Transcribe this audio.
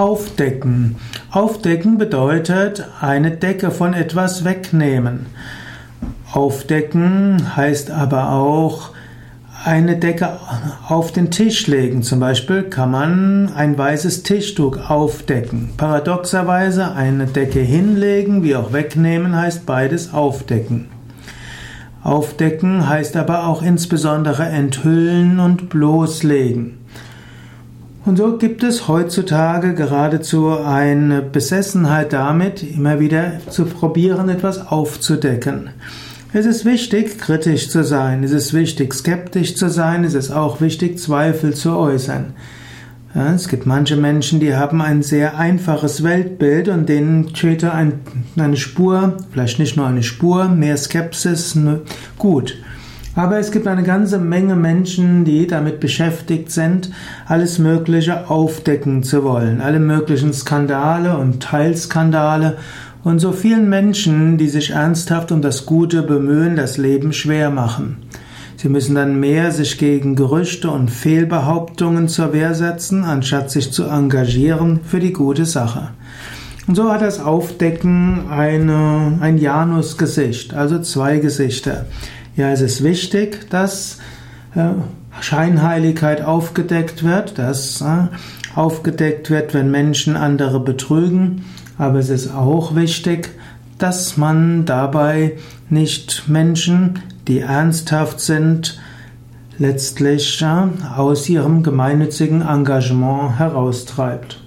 Aufdecken. Aufdecken bedeutet eine Decke von etwas wegnehmen. Aufdecken heißt aber auch eine Decke auf den Tisch legen. Zum Beispiel kann man ein weißes Tischtuch aufdecken. Paradoxerweise eine Decke hinlegen wie auch wegnehmen heißt beides aufdecken. Aufdecken heißt aber auch insbesondere enthüllen und bloßlegen. Und so gibt es heutzutage geradezu eine Besessenheit damit, immer wieder zu probieren, etwas aufzudecken. Es ist wichtig, kritisch zu sein, es ist wichtig, skeptisch zu sein, es ist auch wichtig, Zweifel zu äußern. Es gibt manche Menschen, die haben ein sehr einfaches Weltbild und denen täte ein, eine Spur, vielleicht nicht nur eine Spur, mehr Skepsis gut. Aber es gibt eine ganze Menge Menschen, die damit beschäftigt sind, alles Mögliche aufdecken zu wollen, alle möglichen Skandale und Teilskandale und so vielen Menschen, die sich ernsthaft um das Gute bemühen, das Leben schwer machen. Sie müssen dann mehr sich gegen Gerüchte und Fehlbehauptungen zur Wehr setzen, anstatt sich zu engagieren für die gute Sache. Und so hat das Aufdecken eine, ein Janusgesicht, also zwei Gesichter. Ja, es ist wichtig, dass äh, Scheinheiligkeit aufgedeckt wird, dass äh, aufgedeckt wird, wenn Menschen andere betrügen, aber es ist auch wichtig, dass man dabei nicht Menschen, die ernsthaft sind, letztlich aus ihrem gemeinnützigen Engagement heraustreibt.